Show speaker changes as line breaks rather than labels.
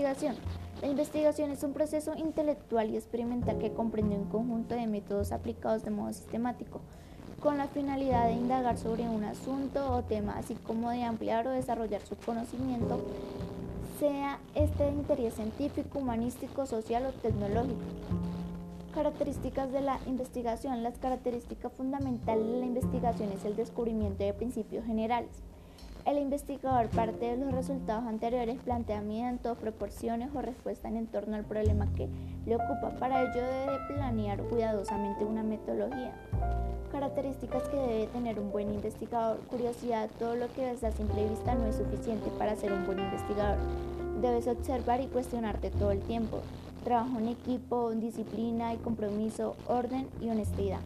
La investigación es un proceso intelectual y experimental que comprende un conjunto de métodos aplicados de modo sistemático, con la finalidad de indagar sobre un asunto o tema, así como de ampliar o desarrollar su conocimiento, sea este de interés científico, humanístico, social o tecnológico. Características de la investigación. Las características fundamentales de la investigación es el descubrimiento de principios generales. El investigador parte de los resultados anteriores, planteamientos, proporciones o respuestas en torno al problema que le ocupa. Para ello debe planear cuidadosamente una metodología. Características que debe tener un buen investigador. Curiosidad, todo lo que ves a simple vista no es suficiente para ser un buen investigador. Debes observar y cuestionarte todo el tiempo trabajo en equipo, disciplina y compromiso, orden y honestidad.